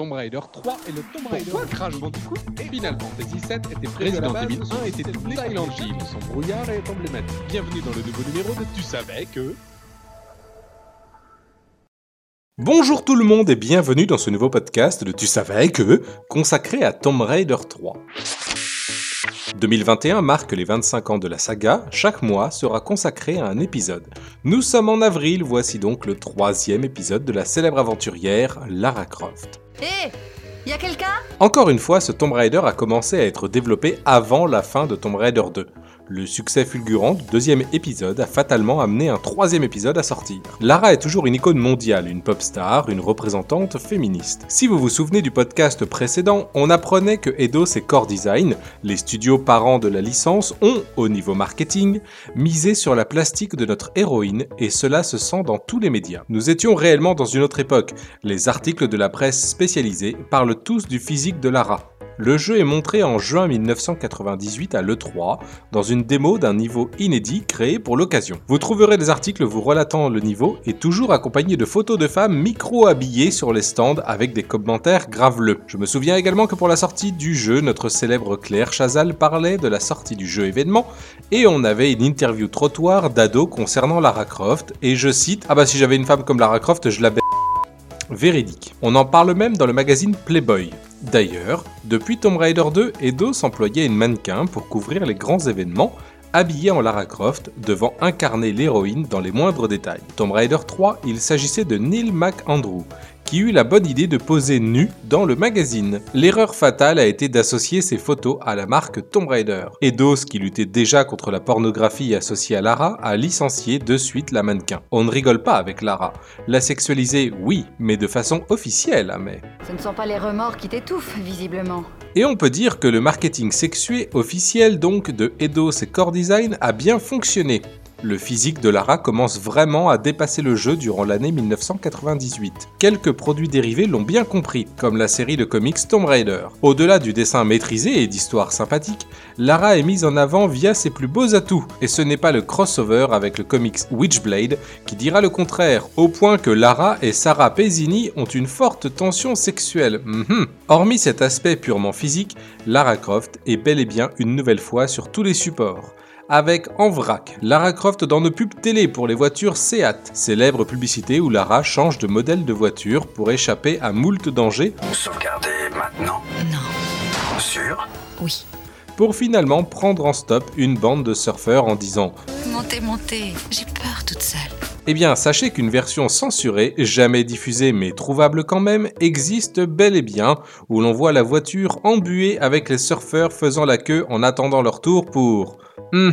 Tomb Raider 3 et le Tomb Raider. Pourquoi Crash Bandicoot Final Fantasy VII était Resident Evil 1 était Silent Hill. Son brouillard est emblématique. Bienvenue dans le nouveau numéro de Tu savais que... Bonjour tout le monde et bienvenue dans ce nouveau podcast de Tu savais que, consacré à Tomb Raider 3. 2021 marque les 25 ans de la saga, chaque mois sera consacré à un épisode. Nous sommes en avril, voici donc le troisième épisode de la célèbre aventurière Lara Croft. Hé Y a quelqu'un? Encore une fois, ce Tomb Raider a commencé à être développé avant la fin de Tomb Raider 2. Le succès fulgurant du deuxième épisode a fatalement amené un troisième épisode à sortir. Lara est toujours une icône mondiale, une pop star, une représentante féministe. Si vous vous souvenez du podcast précédent, on apprenait que Eidos et Core Design, les studios parents de la licence, ont, au niveau marketing, misé sur la plastique de notre héroïne et cela se sent dans tous les médias. Nous étions réellement dans une autre époque. Les articles de la presse spécialisée parlent tous du physique de Lara. Le jeu est montré en juin 1998 à l'E3, dans une démo d'un niveau inédit créé pour l'occasion. Vous trouverez des articles vous relatant le niveau et toujours accompagnés de photos de femmes micro-habillées sur les stands avec des commentaires graveleux. Je me souviens également que pour la sortie du jeu, notre célèbre Claire Chazal parlait de la sortie du jeu événement et on avait une interview trottoir d'ado concernant Lara Croft et je cite Ah bah si j'avais une femme comme Lara Croft, je la Véridique. On en parle même dans le magazine Playboy. D'ailleurs, depuis Tomb Raider 2, Eidos employait une mannequin pour couvrir les grands événements, habillée en Lara Croft, devant incarner l'héroïne dans les moindres détails. Tomb Raider 3, il s'agissait de Neil McAndrew, qui eut la bonne idée de poser nu dans le magazine. L'erreur fatale a été d'associer ces photos à la marque Tomb Raider. Eidos, qui luttait déjà contre la pornographie associée à Lara, a licencié de suite la mannequin. On ne rigole pas avec Lara. La sexualiser, oui, mais de façon officielle, hein, mais... Ce ne sont pas les remords qui t'étouffent, visiblement. Et on peut dire que le marketing sexué officiel donc de Eidos et Core Design a bien fonctionné. Le physique de Lara commence vraiment à dépasser le jeu durant l'année 1998. Quelques produits dérivés l'ont bien compris, comme la série de comics Tomb Raider. Au-delà du dessin maîtrisé et d'histoires sympathiques, Lara est mise en avant via ses plus beaux atouts, et ce n'est pas le crossover avec le comics Witchblade qui dira le contraire, au point que Lara et Sarah Pezzini ont une forte tension sexuelle. Mhm. Hormis cet aspect purement physique, Lara Croft est bel et bien une nouvelle fois sur tous les supports avec en vrac Lara Croft dans nos pubs télé pour les voitures Seat, célèbre publicité où Lara change de modèle de voiture pour échapper à moult dangers. Sauvegardez maintenant Non. Sûr? Oui. Pour finalement prendre en stop une bande de surfeurs en disant Montez, montez, j'ai peur toute seule. Eh bien, sachez qu'une version censurée, jamais diffusée mais trouvable quand même, existe bel et bien, où l'on voit la voiture embuée avec les surfeurs faisant la queue en attendant leur tour pour Hum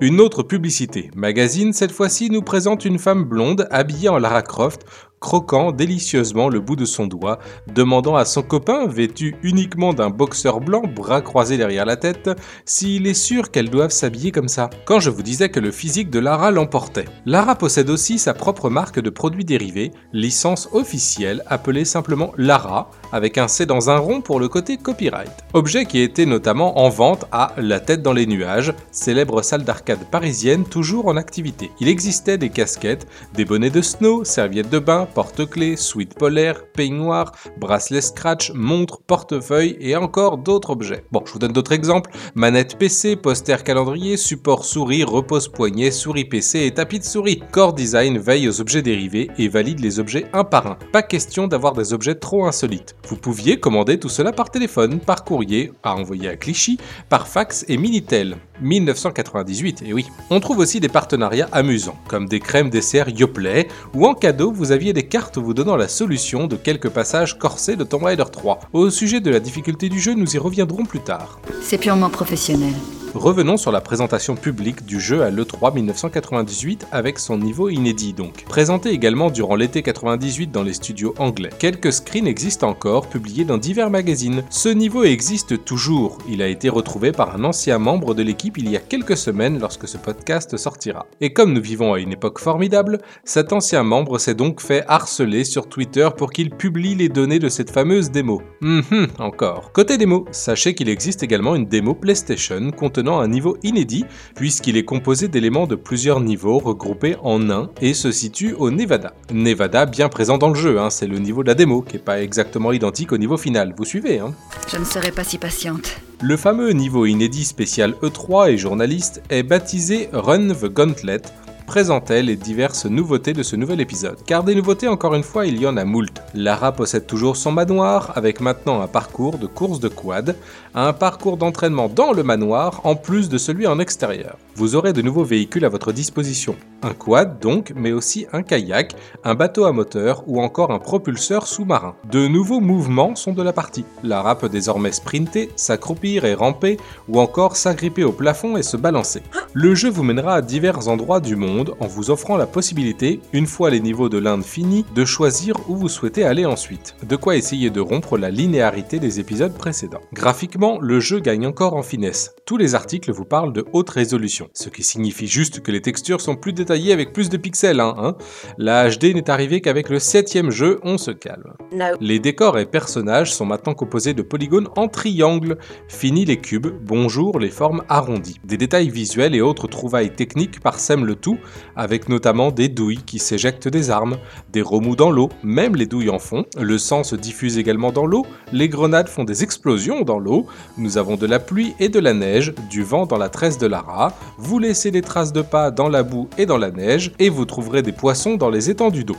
Une autre publicité, magazine cette fois-ci nous présente une femme blonde habillée en Lara Croft, croquant délicieusement le bout de son doigt, demandant à son copain, vêtu uniquement d'un boxeur blanc, bras croisés derrière la tête, s'il est sûr qu'elles doivent s'habiller comme ça. Quand je vous disais que le physique de Lara l'emportait. Lara possède aussi sa propre marque de produits dérivés, licence officielle appelée simplement Lara, avec un C dans un rond pour le côté copyright. Objet qui était notamment en vente à La Tête dans les Nuages, célèbre salle d'arcade parisienne toujours en activité. Il existait des casquettes, des bonnets de snow, serviettes de bain, porte-clés, suite polaire, peignoir, bracelet scratch, montre, portefeuille et encore d'autres objets. Bon, je vous donne d'autres exemples. Manette PC, poster calendrier, support souris, repose poignet, souris PC et tapis de souris. Core Design veille aux objets dérivés et valide les objets un par un. Pas question d'avoir des objets trop insolites. Vous pouviez commander tout cela par téléphone, par courrier, à envoyer à Clichy, par fax et Minitel. 1998, et oui. On trouve aussi des partenariats amusants, comme des crèmes dessert Yoplait, ou en cadeau vous aviez des cartes vous donnant la solution de quelques passages corsés de Tomb Raider 3. Au sujet de la difficulté du jeu, nous y reviendrons plus tard. C'est purement professionnel. Revenons sur la présentation publique du jeu à l'E3 1998 avec son niveau inédit donc. Présenté également durant l'été 98 dans les studios anglais. Quelques screens existent encore, publiés dans divers magazines. Ce niveau existe toujours. Il a été retrouvé par un ancien membre de l'équipe il y a quelques semaines lorsque ce podcast sortira. Et comme nous vivons à une époque formidable, cet ancien membre s'est donc fait harceler sur Twitter pour qu'il publie les données de cette fameuse démo. Hum encore. Côté démo, sachez qu'il existe également une démo PlayStation contenant un niveau inédit, puisqu'il est composé d'éléments de plusieurs niveaux regroupés en un et se situe au Nevada. Nevada bien présent dans le jeu, hein, c'est le niveau de la démo, qui n'est pas exactement identique au niveau final. Vous suivez, hein Je ne serai pas si patiente. Le fameux niveau inédit spécial E3 et journaliste est baptisé Run the Gauntlet, présentait les diverses nouveautés de ce nouvel épisode. Car des nouveautés, encore une fois, il y en a moult. Lara possède toujours son manoir, avec maintenant un parcours de course de quad, un parcours d'entraînement dans le manoir, en plus de celui en extérieur. Vous aurez de nouveaux véhicules à votre disposition. Un quad donc, mais aussi un kayak, un bateau à moteur ou encore un propulseur sous-marin. De nouveaux mouvements sont de la partie. Lara peut désormais sprinter, s'accroupir et ramper, ou encore s'agripper au plafond et se balancer. Le jeu vous mènera à divers endroits du monde en vous offrant la possibilité, une fois les niveaux de l'Inde finis, de choisir où vous souhaitez aller ensuite. De quoi essayer de rompre la linéarité des épisodes précédents. Graphiquement, le jeu gagne encore en finesse. Tous les articles vous parlent de haute résolution, ce qui signifie juste que les textures sont plus détaillées avec plus de pixels. Hein, hein. La HD n'est arrivée qu'avec le septième jeu, on se calme. Les décors et personnages sont maintenant composés de polygones en triangle. Fini les cubes, bonjour les formes arrondies. Des détails visuels et autres trouvailles techniques parsèment le tout, avec notamment des douilles qui s'éjectent des armes, des remous dans l'eau, même les douilles en fond, le sang se diffuse également dans l'eau, les grenades font des explosions dans l'eau, nous avons de la pluie et de la neige, du vent dans la tresse de Lara, vous laissez des traces de pas dans la boue et dans la neige, et vous trouverez des poissons dans les étendues d'eau.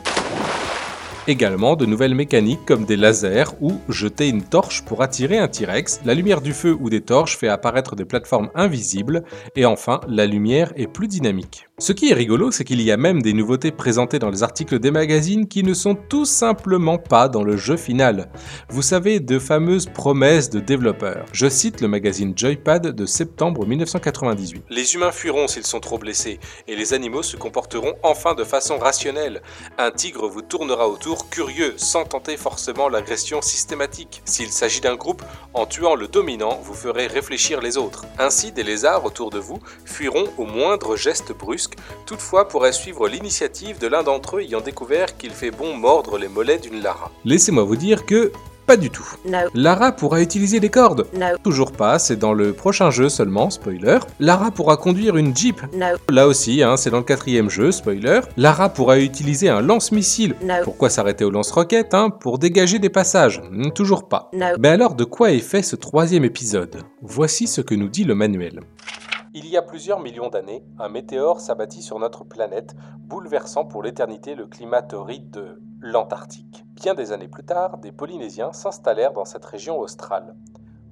Également de nouvelles mécaniques comme des lasers ou jeter une torche pour attirer un T-Rex, la lumière du feu ou des torches fait apparaître des plateformes invisibles, et enfin la lumière est plus dynamique. Ce qui est rigolo, c'est qu'il y a même des nouveautés présentées dans les articles des magazines qui ne sont tout simplement pas dans le jeu final. Vous savez, de fameuses promesses de développeurs. Je cite le magazine Joypad de septembre 1998. Les humains fuiront s'ils sont trop blessés, et les animaux se comporteront enfin de façon rationnelle. Un tigre vous tournera autour curieux, sans tenter forcément l'agression systématique. S'il s'agit d'un groupe, en tuant le dominant, vous ferez réfléchir les autres. Ainsi, des lézards autour de vous fuiront au moindre geste brusque toutefois pourrait suivre l'initiative de l'un d'entre eux ayant découvert qu'il fait bon mordre les mollets d'une Lara. Laissez-moi vous dire que pas du tout. Lara pourra utiliser des cordes. Toujours pas, c'est dans le prochain jeu seulement, spoiler. Lara pourra conduire une Jeep. Là aussi, hein, c'est dans le quatrième jeu, spoiler. Lara pourra utiliser un lance-missile. Pourquoi s'arrêter au lance-roquette hein, Pour dégager des passages? Hmm, toujours pas. Mais alors, de quoi est fait ce troisième épisode? Voici ce que nous dit le manuel. Il y a plusieurs millions d'années, un météore s'abattit sur notre planète, bouleversant pour l'éternité le climat torride de l'Antarctique. Bien des années plus tard, des Polynésiens s'installèrent dans cette région australe.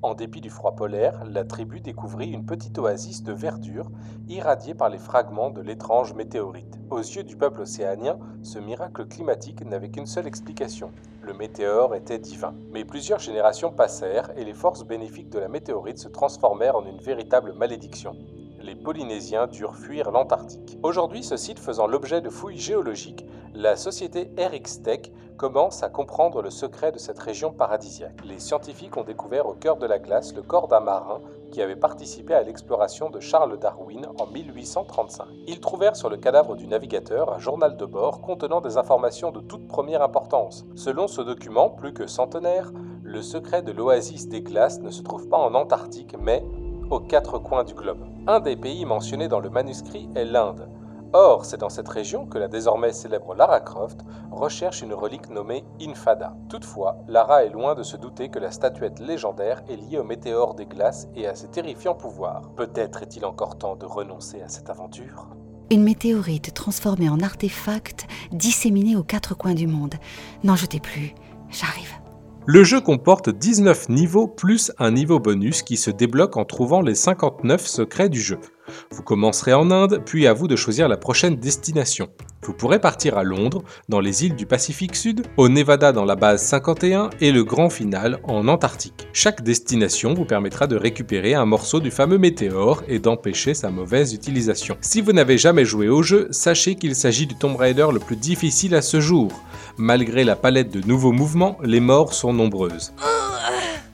En dépit du froid polaire, la tribu découvrit une petite oasis de verdure irradiée par les fragments de l'étrange météorite. Aux yeux du peuple océanien, ce miracle climatique n'avait qu'une seule explication. Le météore était divin. Mais plusieurs générations passèrent et les forces bénéfiques de la météorite se transformèrent en une véritable malédiction les Polynésiens durent fuir l'Antarctique. Aujourd'hui, ce site faisant l'objet de fouilles géologiques, la société RxTech commence à comprendre le secret de cette région paradisiaque. Les scientifiques ont découvert au cœur de la glace le corps d'un marin qui avait participé à l'exploration de Charles Darwin en 1835. Ils trouvèrent sur le cadavre du navigateur un journal de bord contenant des informations de toute première importance. Selon ce document, plus que centenaire, le secret de l'oasis des glaces ne se trouve pas en Antarctique, mais aux quatre coins du globe. Un des pays mentionnés dans le manuscrit est l'Inde. Or, c'est dans cette région que la désormais célèbre Lara Croft recherche une relique nommée Infada. Toutefois, Lara est loin de se douter que la statuette légendaire est liée au météore des glaces et à ses terrifiants pouvoirs. Peut-être est-il encore temps de renoncer à cette aventure? Une météorite transformée en artefact disséminée aux quatre coins du monde. N'en jetez plus, j'arrive. Le jeu comporte 19 niveaux plus un niveau bonus qui se débloque en trouvant les 59 secrets du jeu. Vous commencerez en Inde, puis à vous de choisir la prochaine destination. Vous pourrez partir à Londres, dans les îles du Pacifique Sud, au Nevada dans la base 51 et le grand final en Antarctique. Chaque destination vous permettra de récupérer un morceau du fameux météore et d'empêcher sa mauvaise utilisation. Si vous n'avez jamais joué au jeu, sachez qu'il s'agit du Tomb Raider le plus difficile à ce jour. Malgré la palette de nouveaux mouvements, les morts sont nombreuses.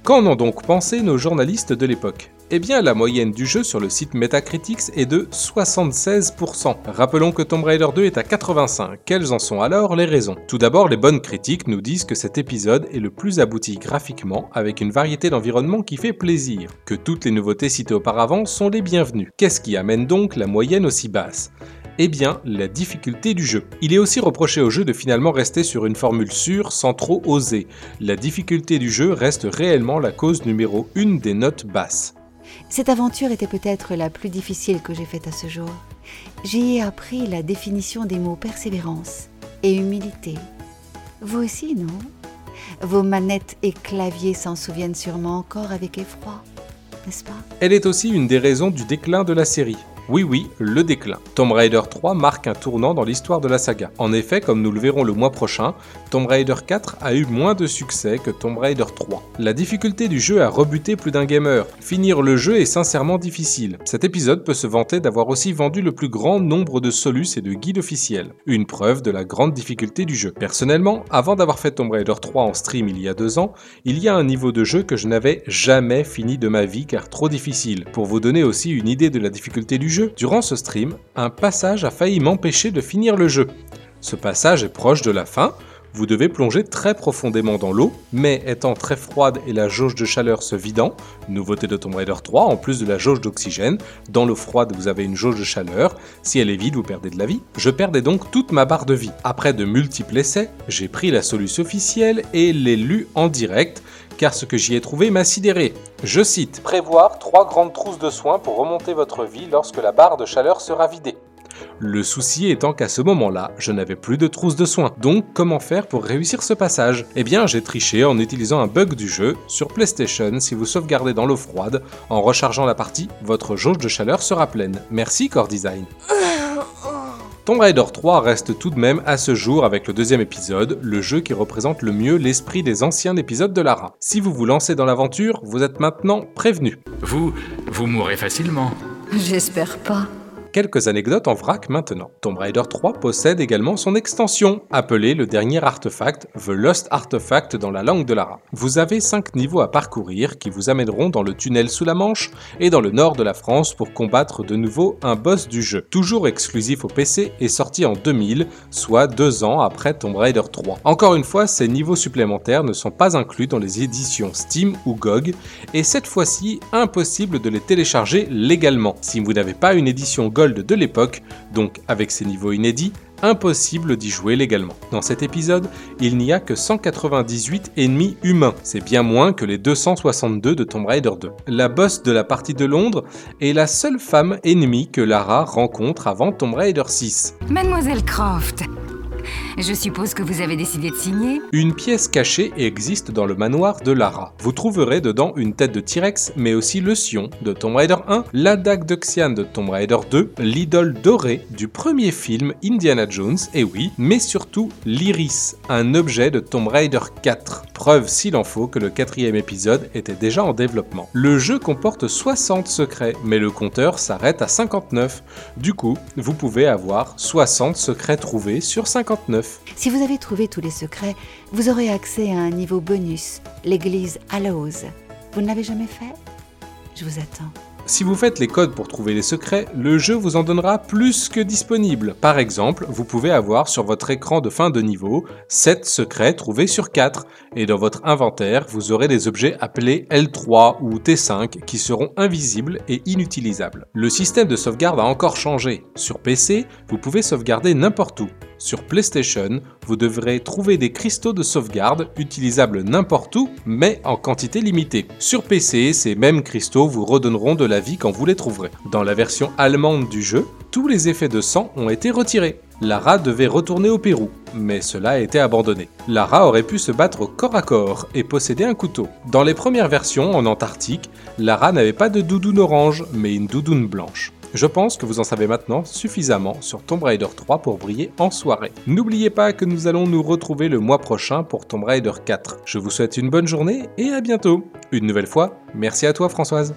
Qu'en ont donc pensé nos journalistes de l'époque? Eh bien, la moyenne du jeu sur le site Metacritics est de 76%. Rappelons que Tomb Raider 2 est à 85. Quelles en sont alors les raisons? Tout d'abord, les bonnes critiques nous disent que cet épisode est le plus abouti graphiquement, avec une variété d'environnements qui fait plaisir, que toutes les nouveautés citées auparavant sont les bienvenues. Qu'est-ce qui amène donc la moyenne aussi basse? Eh bien, la difficulté du jeu. Il est aussi reproché au jeu de finalement rester sur une formule sûre sans trop oser. La difficulté du jeu reste réellement la cause numéro une des notes basses. Cette aventure était peut-être la plus difficile que j'ai faite à ce jour. J'y ai appris la définition des mots persévérance et humilité. Vous aussi, non? Vos manettes et claviers s'en souviennent sûrement encore avec effroi, n'est-ce pas? Elle est aussi une des raisons du déclin de la série. Oui oui, le déclin. Tomb Raider 3 marque un tournant dans l'histoire de la saga. En effet, comme nous le verrons le mois prochain, Tomb Raider 4 a eu moins de succès que Tomb Raider 3. La difficulté du jeu a rebuté plus d'un gamer. Finir le jeu est sincèrement difficile. Cet épisode peut se vanter d'avoir aussi vendu le plus grand nombre de solus et de guides officiels. Une preuve de la grande difficulté du jeu. Personnellement, avant d'avoir fait Tomb Raider 3 en stream il y a deux ans, il y a un niveau de jeu que je n'avais jamais fini de ma vie car trop difficile. Pour vous donner aussi une idée de la difficulté du jeu, durant ce stream, un passage a failli m'empêcher de finir le jeu. Ce passage est proche de la fin, vous devez plonger très profondément dans l'eau, mais étant très froide et la jauge de chaleur se vidant, nouveauté de Tomb Raider 3, en plus de la jauge d'oxygène, dans l'eau froide vous avez une jauge de chaleur, si elle est vide vous perdez de la vie, je perdais donc toute ma barre de vie. Après de multiples essais, j'ai pris la solution officielle et l'ai lue en direct, car ce que j'y ai trouvé m'a sidéré. Je cite Prévoir trois grandes trousses de soins pour remonter votre vie lorsque la barre de chaleur sera vidée. Le souci étant qu'à ce moment-là, je n'avais plus de trousse de soins. Donc, comment faire pour réussir ce passage? Eh bien, j'ai triché en utilisant un bug du jeu. Sur PlayStation, si vous sauvegardez dans l'eau froide, en rechargeant la partie, votre jauge de chaleur sera pleine. Merci Core Design. Tomb Raider 3 reste tout de même à ce jour avec le deuxième épisode, le jeu qui représente le mieux l'esprit des anciens épisodes de Lara. Si vous vous lancez dans l'aventure, vous êtes maintenant prévenu. Vous, vous mourrez facilement. J'espère pas. Quelques anecdotes en vrac maintenant. Tomb Raider 3 possède également son extension, appelée le dernier artefact, The Lost Artefact dans la langue de Lara. Vous avez 5 niveaux à parcourir qui vous amèneront dans le tunnel sous la Manche et dans le nord de la France pour combattre de nouveau un boss du jeu. Toujours exclusif au PC et sorti en 2000, soit 2 ans après Tomb Raider 3. Encore une fois, ces niveaux supplémentaires ne sont pas inclus dans les éditions Steam ou GOG et cette fois-ci, impossible de les télécharger légalement. Si vous n'avez pas une édition GOG de l'époque, donc avec ses niveaux inédits, impossible d'y jouer légalement. Dans cet épisode, il n'y a que 198 ennemis humains, c'est bien moins que les 262 de Tomb Raider 2. La boss de la partie de Londres est la seule femme ennemie que Lara rencontre avant Tomb Raider 6. Mademoiselle Croft, je suppose que vous avez décidé de signer Une pièce cachée existe dans le manoir de Lara. Vous trouverez dedans une tête de T-Rex, mais aussi le Sion de Tomb Raider 1, la dague de Xian de Tomb Raider 2, l'idole dorée du premier film Indiana Jones, et oui, mais surtout l'Iris, un objet de Tomb Raider 4. Preuve s'il en faut que le quatrième épisode était déjà en développement. Le jeu comporte 60 secrets, mais le compteur s'arrête à 59. Du coup, vous pouvez avoir 60 secrets trouvés sur 59. Si vous avez trouvé tous les secrets, vous aurez accès à un niveau bonus, l'église Hallows. Vous ne l'avez jamais fait? Je vous attends. Si vous faites les codes pour trouver les secrets, le jeu vous en donnera plus que disponible. Par exemple, vous pouvez avoir sur votre écran de fin de niveau 7 secrets trouvés sur 4, et dans votre inventaire, vous aurez des objets appelés L3 ou T5 qui seront invisibles et inutilisables. Le système de sauvegarde a encore changé. Sur PC, vous pouvez sauvegarder n'importe où. Sur PlayStation, vous devrez trouver des cristaux de sauvegarde utilisables n'importe où, mais en quantité limitée. Sur PC, ces mêmes cristaux vous redonneront de la vie quand vous les trouverez. Dans la version allemande du jeu, tous les effets de sang ont été retirés. Lara devait retourner au Pérou, mais cela a été abandonné. Lara aurait pu se battre corps à corps et posséder un couteau. Dans les premières versions, en Antarctique, Lara n'avait pas de doudoune orange, mais une doudoune blanche. Je pense que vous en savez maintenant suffisamment sur Tomb Raider 3 pour briller en soirée. N'oubliez pas que nous allons nous retrouver le mois prochain pour Tomb Raider 4. Je vous souhaite une bonne journée et à bientôt. Une nouvelle fois, merci à toi Françoise.